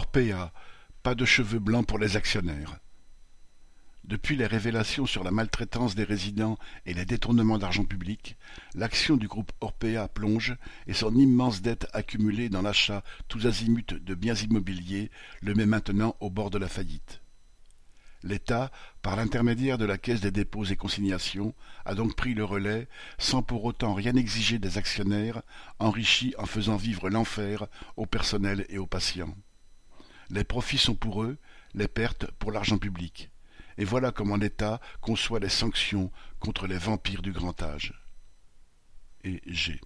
Orpea, pas de cheveux blancs pour les actionnaires. Depuis les révélations sur la maltraitance des résidents et les détournements d'argent public, l'action du groupe Orpea plonge et son immense dette accumulée dans l'achat tous azimuts de biens immobiliers le met maintenant au bord de la faillite. L'État, par l'intermédiaire de la Caisse des dépôts et consignations, a donc pris le relais, sans pour autant rien exiger des actionnaires, enrichis en faisant vivre l'enfer au personnel et aux patients. Les profits sont pour eux, les pertes pour l'argent public. Et voilà comment l'État conçoit les sanctions contre les vampires du grand âge. Et G.